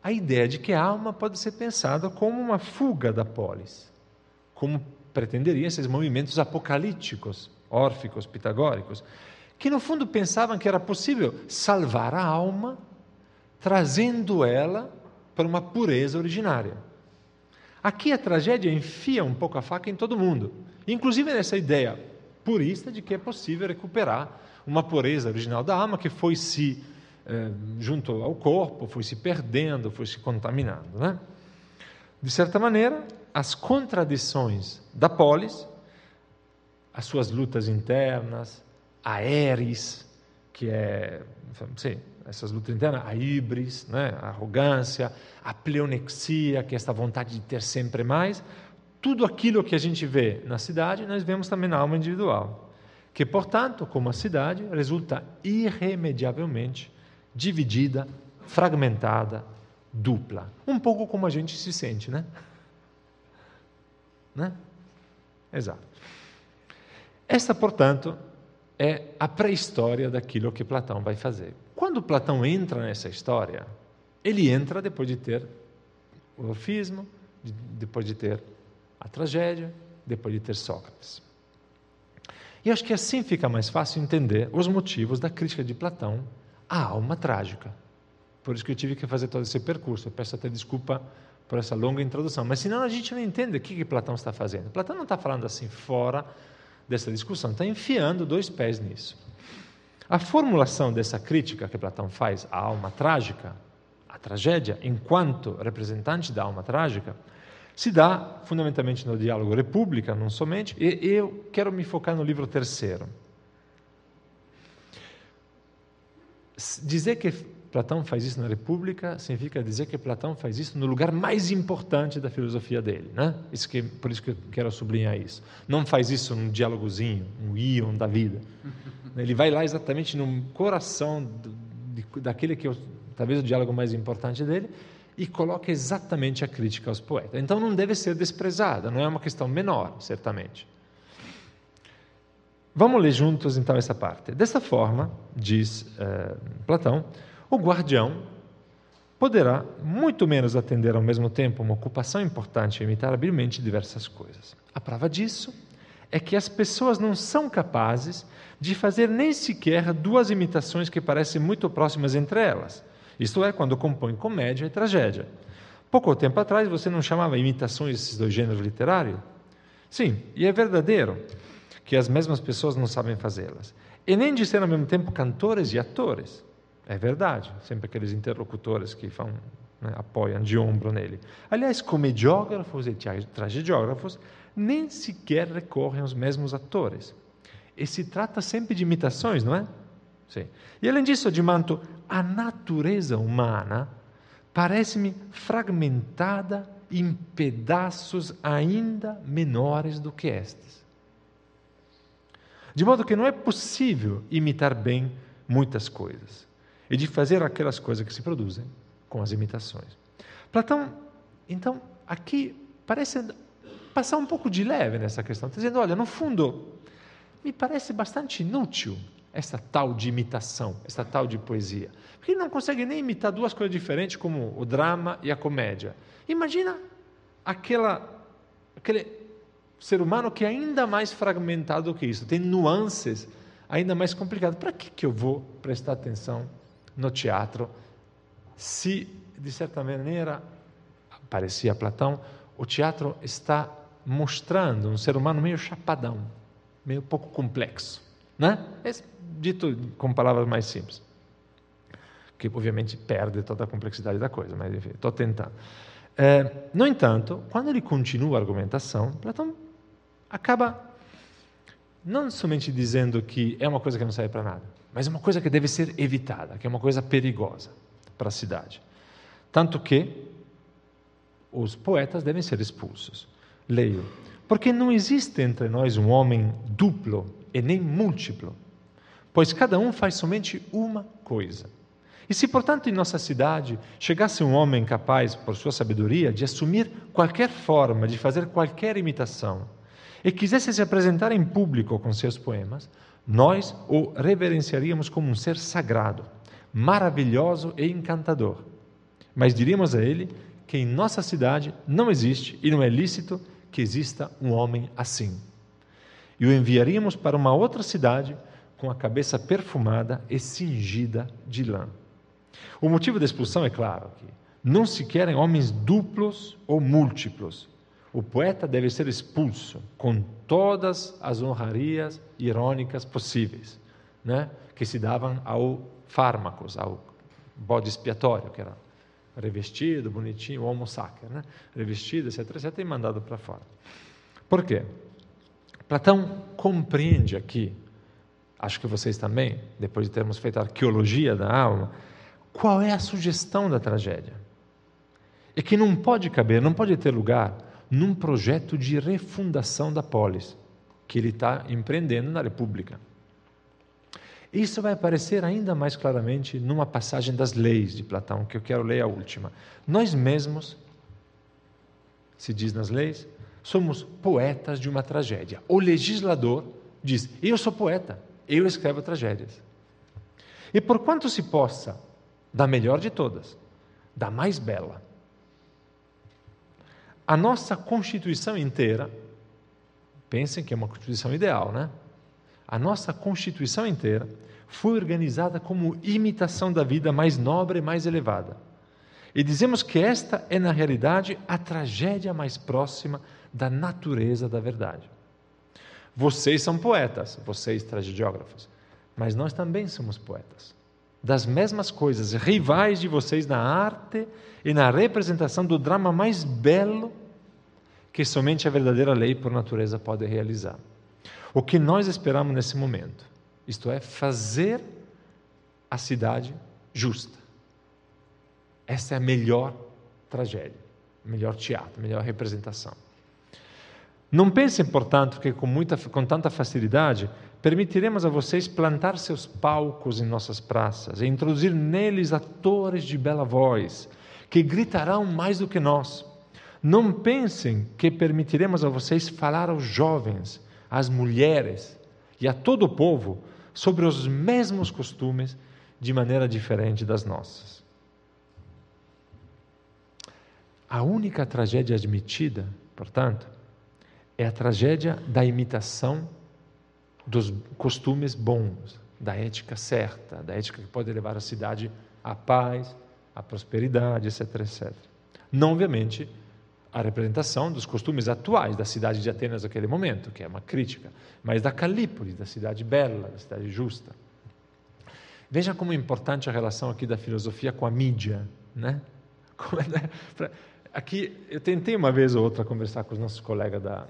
a ideia de que a alma pode ser pensada como uma fuga da polis, como pretenderiam esses movimentos apocalípticos, órficos, pitagóricos, que no fundo pensavam que era possível salvar a alma trazendo ela para uma pureza originária. Aqui a tragédia enfia um pouco a faca em todo mundo, inclusive nessa ideia purista de que é possível recuperar uma pureza original da alma que foi se eh, junto ao corpo, foi se perdendo, foi se contaminando. Né? De certa maneira, as contradições da polis, as suas lutas internas, a eris, que é, sim, essas lutas internas, a híbris, né, a arrogância, a pleonexia, que é esta vontade de ter sempre mais, tudo aquilo que a gente vê na cidade, nós vemos também na alma individual, que, portanto, como a cidade, resulta irremediavelmente dividida, fragmentada, dupla. Um pouco como a gente se sente, né? Né? Exato. Esta, portanto, é a pré-história daquilo que Platão vai fazer. Quando Platão entra nessa história, ele entra depois de ter o orfismo, depois de ter a tragédia, depois de ter Sócrates. E acho que assim fica mais fácil entender os motivos da crítica de Platão à alma trágica. Por isso que eu tive que fazer todo esse percurso. Eu peço até desculpa por essa longa introdução, mas senão a gente não entende o que, que Platão está fazendo. Platão não está falando assim fora dessa discussão, está enfiando dois pés nisso. A formulação dessa crítica que Platão faz à alma trágica, à tragédia, enquanto representante da alma trágica, se dá fundamentalmente no diálogo República, não somente, e eu quero me focar no livro terceiro. Dizer que Platão faz isso na República significa dizer que Platão faz isso no lugar mais importante da filosofia dele, né? Isso que por isso que eu quero sublinhar isso. Não faz isso num diálogozinho, um íon da vida. Ele vai lá exatamente no coração do, de, daquele que é talvez o diálogo mais importante dele e coloca exatamente a crítica aos poetas. Então não deve ser desprezada, não é uma questão menor, certamente. Vamos ler juntos então essa parte. Dessa forma, diz uh, Platão, o guardião poderá muito menos atender ao mesmo tempo uma ocupação importante e imitar habilmente diversas coisas. A prova disso é que as pessoas não são capazes de fazer nem sequer duas imitações que parecem muito próximas entre elas, isto é, quando compõem comédia e tragédia. Pouco tempo atrás você não chamava imitações esses dois gêneros literários? Sim, e é verdadeiro que as mesmas pessoas não sabem fazê-las. E nem de ser ao mesmo tempo cantores e atores. É verdade, sempre aqueles interlocutores que falam, né, apoiam de ombro nele. Aliás, comediógrafos e tragediógrafos nem sequer recorrem aos mesmos atores. E se trata sempre de imitações, não é? Sim. E além disso, Dimanto, a natureza humana parece-me fragmentada em pedaços ainda menores do que estes. De modo que não é possível imitar bem muitas coisas e de fazer aquelas coisas que se produzem com as imitações. Platão, então, aqui parece passar um pouco de leve nessa questão, dizendo: olha, no fundo, me parece bastante inútil essa tal de imitação, essa tal de poesia. Porque ele não consegue nem imitar duas coisas diferentes, como o drama e a comédia. Imagina aquela, aquele ser humano que é ainda mais fragmentado do que isso, tem nuances ainda mais complicadas. Para que, que eu vou prestar atenção no teatro se, de certa maneira, parecia Platão, o teatro está mostrando um ser humano meio chapadão, meio pouco complexo. Né? É dito com palavras mais simples. Que obviamente perde toda a complexidade da coisa, mas estou tentando. É, no entanto, quando ele continua a argumentação, Platão acaba não somente dizendo que é uma coisa que não serve para nada, mas é uma coisa que deve ser evitada, que é uma coisa perigosa para a cidade. Tanto que os poetas devem ser expulsos. Leio. Porque não existe entre nós um homem duplo e nem múltiplo, pois cada um faz somente uma coisa. E se, portanto, em nossa cidade chegasse um homem capaz, por sua sabedoria, de assumir qualquer forma, de fazer qualquer imitação, e quisesse se apresentar em público com seus poemas, nós o reverenciaríamos como um ser sagrado, maravilhoso e encantador. Mas diríamos a ele que em nossa cidade não existe e não é lícito que exista um homem assim. E o enviaríamos para uma outra cidade com a cabeça perfumada e cingida de lã. O motivo da expulsão é claro não se querem homens duplos ou múltiplos, o poeta deve ser expulso com todas as honrarias irônicas possíveis, né? que se davam ao fármacos, ao bode expiatório, que era revestido, bonitinho, homo sacer, né? revestido, etc, etc, e mandado para fora. Por quê? Platão compreende aqui, acho que vocês também, depois de termos feito a arqueologia da alma, qual é a sugestão da tragédia. E que não pode caber, não pode ter lugar num projeto de refundação da polis que ele está empreendendo na República. Isso vai aparecer ainda mais claramente numa passagem das leis de Platão, que eu quero ler a última. Nós mesmos, se diz nas leis, somos poetas de uma tragédia. O legislador diz: Eu sou poeta, eu escrevo tragédias. E por quanto se possa, da melhor de todas, da mais bela, a nossa Constituição inteira, pensem que é uma Constituição ideal, né? A nossa Constituição inteira foi organizada como imitação da vida mais nobre e mais elevada. E dizemos que esta é, na realidade, a tragédia mais próxima da natureza da verdade. Vocês são poetas, vocês tragediógrafos, mas nós também somos poetas. Das mesmas coisas, rivais de vocês na arte e na representação do drama mais belo que somente a verdadeira lei por natureza pode realizar. O que nós esperamos nesse momento, isto é, fazer a cidade justa. Essa é a melhor tragédia, melhor teatro, melhor representação. Não pensem, portanto, que com, muita, com tanta facilidade permitiremos a vocês plantar seus palcos em nossas praças e introduzir neles atores de bela voz, que gritarão mais do que nós não pensem que permitiremos a vocês falar aos jovens, às mulheres e a todo o povo sobre os mesmos costumes de maneira diferente das nossas. A única tragédia admitida, portanto, é a tragédia da imitação dos costumes bons, da ética certa, da ética que pode levar a cidade à paz, à prosperidade, etc, etc. Não, obviamente, a representação dos costumes atuais da cidade de Atenas naquele momento, que é uma crítica, mas da Calípolis, da cidade bela, da cidade justa. Veja como é importante a relação aqui da filosofia com a mídia, né? É, aqui eu tentei uma vez ou outra conversar com os nossos colegas da,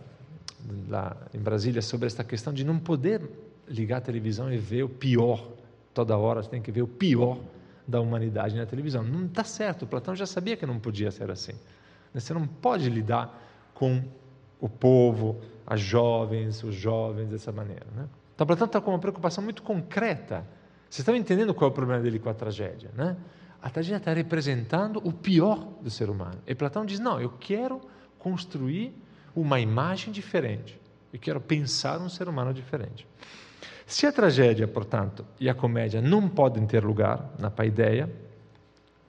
lá em Brasília sobre esta questão de não poder ligar a televisão e ver o pior toda hora, você tem que ver o pior da humanidade na televisão. Não está certo, Platão já sabia que não podia ser assim. Você não pode lidar com o povo, as jovens, os jovens dessa maneira. Né? Então, Platão está com uma preocupação muito concreta. Vocês estão entendendo qual é o problema dele com a tragédia? Né? A tragédia está representando o pior do ser humano. E Platão diz: não, eu quero construir uma imagem diferente. Eu quero pensar um ser humano diferente. Se a tragédia, portanto, e a comédia não podem ter lugar na paideia,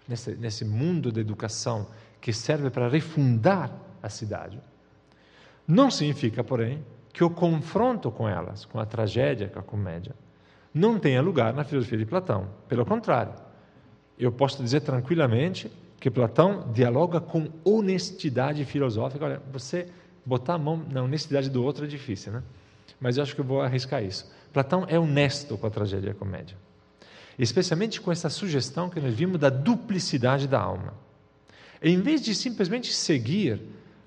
nesse, nesse mundo da educação que serve para refundar a cidade. Não significa, porém, que o confronto com elas, com a tragédia, com a comédia, não tenha lugar na filosofia de Platão. Pelo contrário, eu posso dizer tranquilamente que Platão dialoga com honestidade filosófica. Olha, você botar a mão na honestidade do outro é difícil, né? Mas eu acho que eu vou arriscar isso. Platão é honesto com a tragédia e a comédia. Especialmente com essa sugestão que nós vimos da duplicidade da alma. Em vez de simplesmente seguir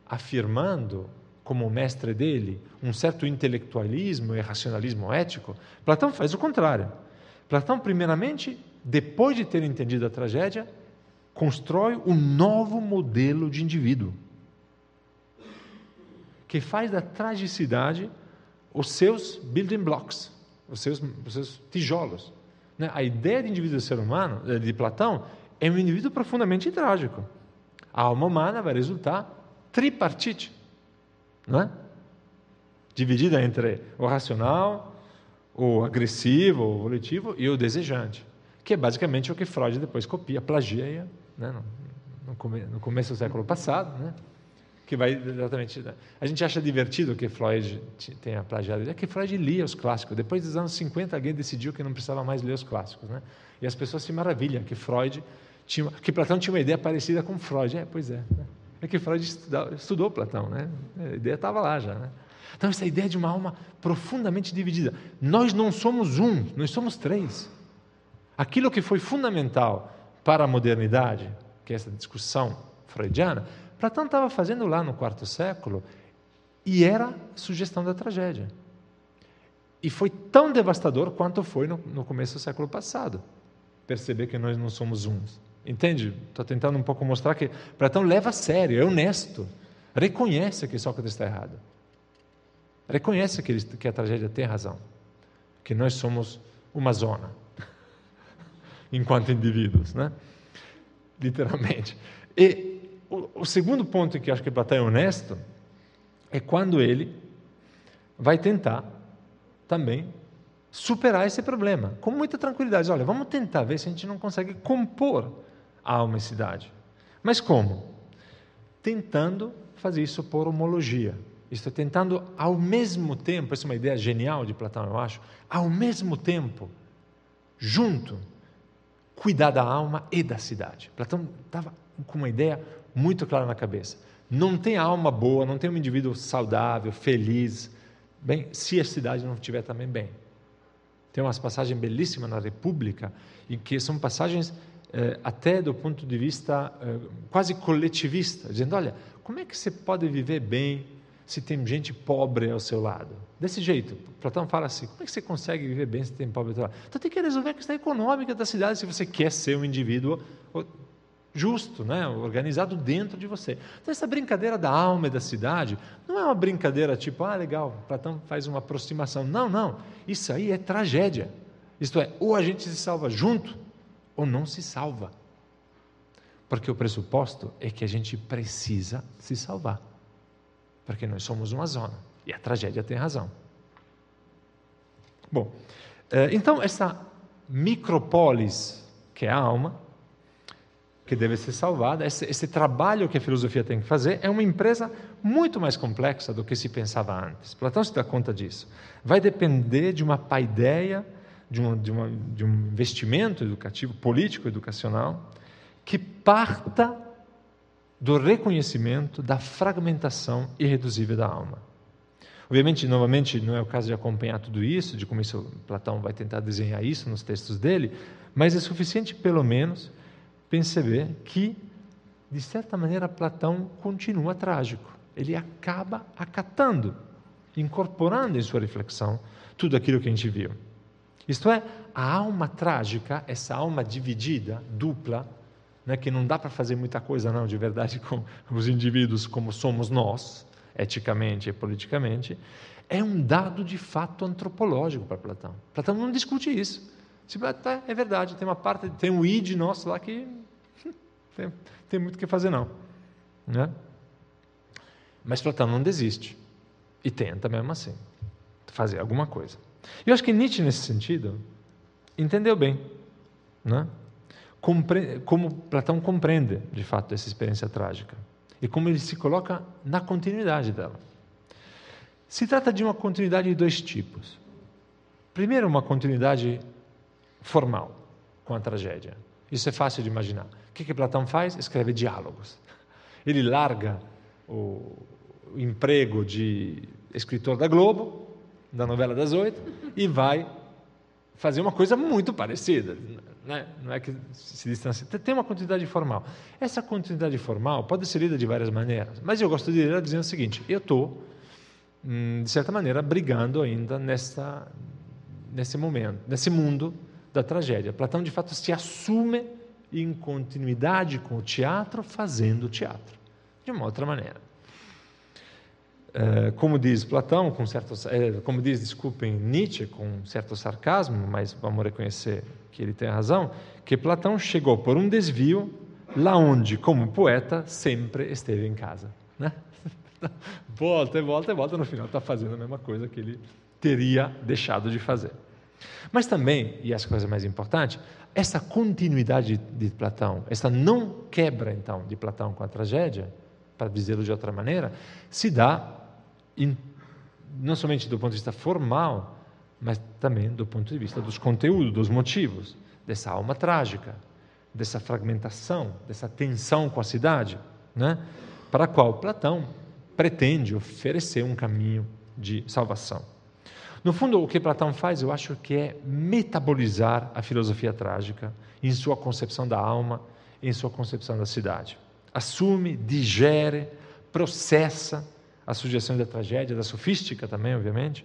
afirmando, como mestre dele, um certo intelectualismo e racionalismo ético, Platão faz o contrário. Platão, primeiramente, depois de ter entendido a tragédia, constrói um novo modelo de indivíduo que faz da tragicidade os seus building blocks, os seus, os seus tijolos. Né? A ideia de indivíduo ser humano, eh, de Platão, é um indivíduo profundamente trágico. A alma humana vai resultar tripartite, é? dividida entre o racional, o agressivo, o volitivo e o desejante, que é basicamente o que Freud depois copia, plagia né? no, no começo do século passado, né? Que vai exatamente. Né? A gente acha divertido que Freud tenha plagiado. É que Freud lia os clássicos. Depois dos anos 50, alguém decidiu que não precisava mais ler os clássicos. Né? E as pessoas se maravilham que Freud tinha, que Platão tinha uma ideia parecida com Freud. É, pois é. Né? É que Freud estudou, estudou Platão, né? A ideia estava lá já, né? Então, essa ideia de uma alma profundamente dividida. Nós não somos um, nós somos três. Aquilo que foi fundamental para a modernidade, que é essa discussão freudiana, Platão estava fazendo lá no quarto século e era sugestão da tragédia. E foi tão devastador quanto foi no, no começo do século passado. Perceber que nós não somos uns. Entende? Estou tentando um pouco mostrar que Platão leva a sério, é honesto, reconhece que Sócrates está errado. Reconhece que, ele, que a tragédia tem razão, que nós somos uma zona, enquanto indivíduos, né? literalmente. E o, o segundo ponto que acho que Platão é honesto é quando ele vai tentar também superar esse problema, com muita tranquilidade. Olha, vamos tentar ver se a gente não consegue compor a alma e cidade. Mas como? Tentando fazer isso por homologia. Isto é, tentando ao mesmo tempo, essa é uma ideia genial de Platão, eu acho, ao mesmo tempo, junto, cuidar da alma e da cidade. Platão estava com uma ideia muito clara na cabeça. Não tem alma boa, não tem um indivíduo saudável, feliz, bem, se a cidade não estiver também bem. Tem umas passagens belíssimas na República, em que são passagens eh, até do ponto de vista eh, quase coletivista, dizendo: olha, como é que você pode viver bem se tem gente pobre ao seu lado? Desse jeito, Platão fala assim: como é que você consegue viver bem se tem pobre ao seu lado? Então tem que resolver a questão econômica da cidade se você quer ser um indivíduo justo, né? organizado dentro de você. Então, essa brincadeira da alma e da cidade não é uma brincadeira tipo, ah, legal, Platão faz uma aproximação. Não, não. Isso aí é tragédia. Isto é, ou a gente se salva junto, ou não se salva. Porque o pressuposto é que a gente precisa se salvar. Porque nós somos uma zona. E a tragédia tem razão. Bom, eh, então essa micropolis, que é a alma, que deve ser salvada. Esse, esse, trabalho que a filosofia tem que fazer é uma empresa muito mais complexa do que se pensava antes. Platão se dá conta disso. Vai depender de uma paideia, de, uma, de, uma, de um investimento educativo, político, educacional, que parta do reconhecimento da fragmentação irreduzível da alma. Obviamente, novamente, não é o caso de acompanhar tudo isso, de como isso, Platão vai tentar desenhar isso nos textos dele, mas é suficiente, pelo menos, perceber que, de certa maneira, Platão continua trágico. Ele acaba acatando, incorporando em sua reflexão tudo aquilo que a gente viu. Isto é, a alma trágica, essa alma dividida, dupla, né, que não dá para fazer muita coisa, não, de verdade, com os indivíduos como somos nós, eticamente e politicamente, é um dado de fato antropológico para Platão. Platão não discute isso. Tipo, tá, é verdade, tem uma parte, tem um id nosso lá que tem, tem muito o que fazer não. Né? Mas Platão não desiste. E tenta mesmo assim fazer alguma coisa. Eu acho que Nietzsche, nesse sentido, entendeu bem né? Compre como Platão compreende, de fato, essa experiência trágica. E como ele se coloca na continuidade dela. Se trata de uma continuidade de dois tipos. Primeiro, uma continuidade formal com a tragédia. Isso é fácil de imaginar. que, que Platão faz? Escreve diálogos. Ele larga o, o emprego de escritor da Globo, da novela das oito, e vai fazer uma coisa muito parecida. Né? Não é que se distancia. Tem uma continuidade formal. Essa continuidade formal pode ser lida de várias maneiras, mas eu gosto de ler dizendo o seguinte: eu estou, hum, de certa maneira, brigando ainda nessa, nesse momento, nesse mundo da tragédia. Platão, de fato, se assume em continuidade com o teatro, fazendo teatro, de uma outra maneira. É, como diz Platão, com certo, é, como diz, desculpem, Nietzsche, com certo sarcasmo, mas vamos reconhecer que ele tem razão, que Platão chegou por um desvio lá onde, como poeta, sempre esteve em casa. Né? volta e volta e volta, no final está fazendo a mesma coisa que ele teria deixado de fazer. Mas também, e essa coisa mais importante, essa continuidade de Platão, essa não quebra, então, de Platão com a tragédia, para dizê-lo de outra maneira, se dá in, não somente do ponto de vista formal, mas também do ponto de vista dos conteúdos, dos motivos, dessa alma trágica, dessa fragmentação, dessa tensão com a cidade, né? para a qual Platão pretende oferecer um caminho de salvação. No fundo, o que Platão faz, eu acho que é metabolizar a filosofia trágica em sua concepção da alma, em sua concepção da cidade. Assume, digere, processa as sugestões da tragédia, da sofística também, obviamente,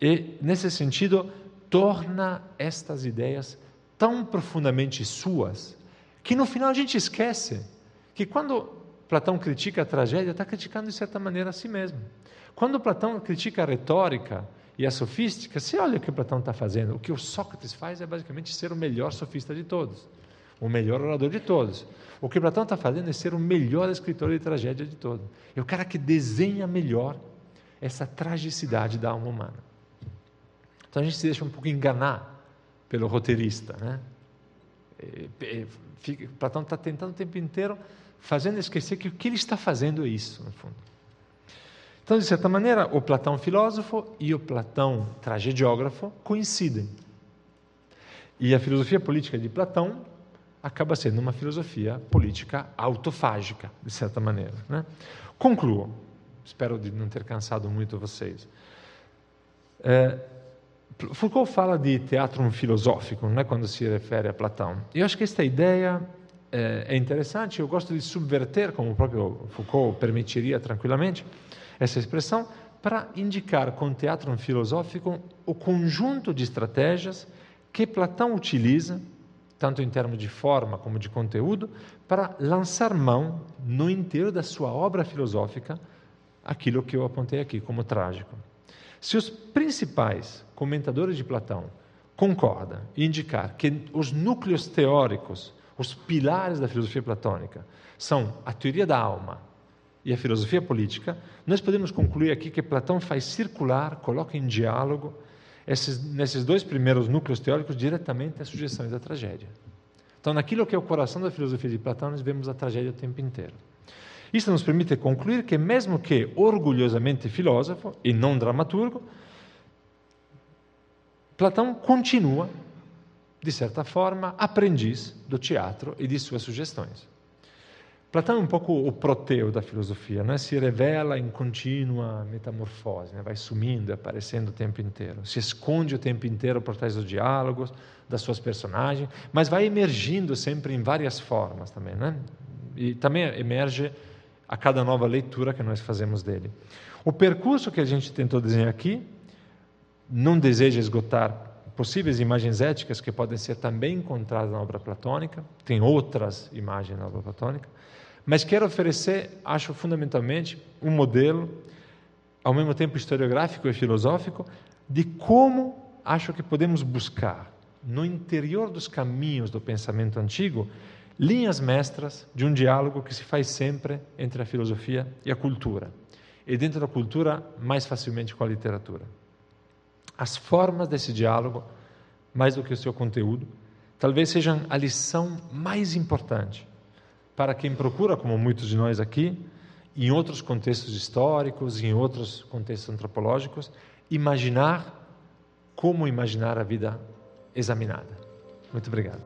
e, nesse sentido, torna estas ideias tão profundamente suas que no final a gente esquece que quando Platão critica a tragédia, está criticando de certa maneira a si mesmo. Quando Platão critica a retórica, e a sofística, você olha o que Platão está fazendo. O que o Sócrates faz é basicamente ser o melhor sofista de todos, o melhor orador de todos. O que Platão está fazendo é ser o melhor escritor de tragédia de todos. É o cara que desenha melhor essa tragicidade da alma humana. Então a gente se deixa um pouco enganar pelo roteirista. Né? Platão está tentando o tempo inteiro, fazendo esquecer que o que ele está fazendo é isso, no fundo. Então, de certa maneira, o Platão filósofo e o Platão tragediógrafo coincidem. E a filosofia política de Platão acaba sendo uma filosofia política autofágica, de certa maneira. Né? Concluo, espero de não ter cansado muito vocês. É, Foucault fala de teatro filosófico, né, quando se refere a Platão. Eu acho que esta ideia é, é interessante, eu gosto de subverter, como o próprio Foucault permitiria tranquilamente, essa expressão para indicar com teatro filosófico o conjunto de estratégias que Platão utiliza, tanto em termos de forma como de conteúdo, para lançar mão no inteiro da sua obra filosófica aquilo que eu apontei aqui como trágico. Se os principais comentadores de Platão concordam em indicar que os núcleos teóricos, os pilares da filosofia platônica, são a teoria da alma, e a filosofia política, nós podemos concluir aqui que Platão faz circular, coloca em diálogo esses, nesses dois primeiros núcleos teóricos diretamente as sugestões da tragédia. Então, naquilo que é o coração da filosofia de Platão, nós vemos a tragédia o tempo inteiro. Isso nos permite concluir que, mesmo que orgulhosamente filósofo e não dramaturgo, Platão continua, de certa forma, aprendiz do teatro e de suas sugestões. Platão é um pouco o proteu da filosofia, né? se revela em contínua metamorfose, né? vai sumindo, aparecendo o tempo inteiro, se esconde o tempo inteiro por trás dos diálogos, das suas personagens, mas vai emergindo sempre em várias formas também, né? e também emerge a cada nova leitura que nós fazemos dele. O percurso que a gente tentou desenhar aqui não deseja esgotar possíveis imagens éticas que podem ser também encontradas na obra platônica, tem outras imagens na obra platônica, mas quero oferecer, acho fundamentalmente, um modelo, ao mesmo tempo historiográfico e filosófico, de como acho que podemos buscar, no interior dos caminhos do pensamento antigo, linhas mestras de um diálogo que se faz sempre entre a filosofia e a cultura, e dentro da cultura, mais facilmente com a literatura. As formas desse diálogo, mais do que o seu conteúdo, talvez sejam a lição mais importante para quem procura, como muitos de nós aqui, em outros contextos históricos, em outros contextos antropológicos, imaginar como imaginar a vida examinada. Muito obrigado.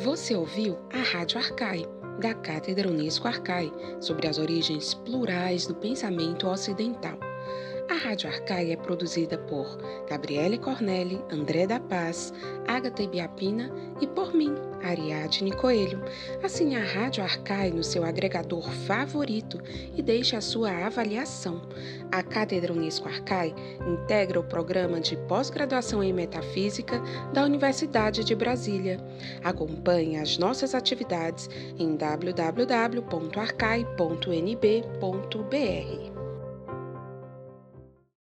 Você ouviu a Rádio Arcai, da Cátedra Unesco Arcai, sobre as origens plurais do pensamento ocidental. A Rádio Arcai é produzida por Gabriele Cornelli, André da Paz, Agatha Ibiapina e por mim, Ariadne Coelho. Assine a Rádio Arcai no seu agregador favorito e deixe a sua avaliação. A Cátedra Unesco Arcai integra o programa de pós-graduação em Metafísica da Universidade de Brasília. Acompanhe as nossas atividades em www.arcai.nb.br.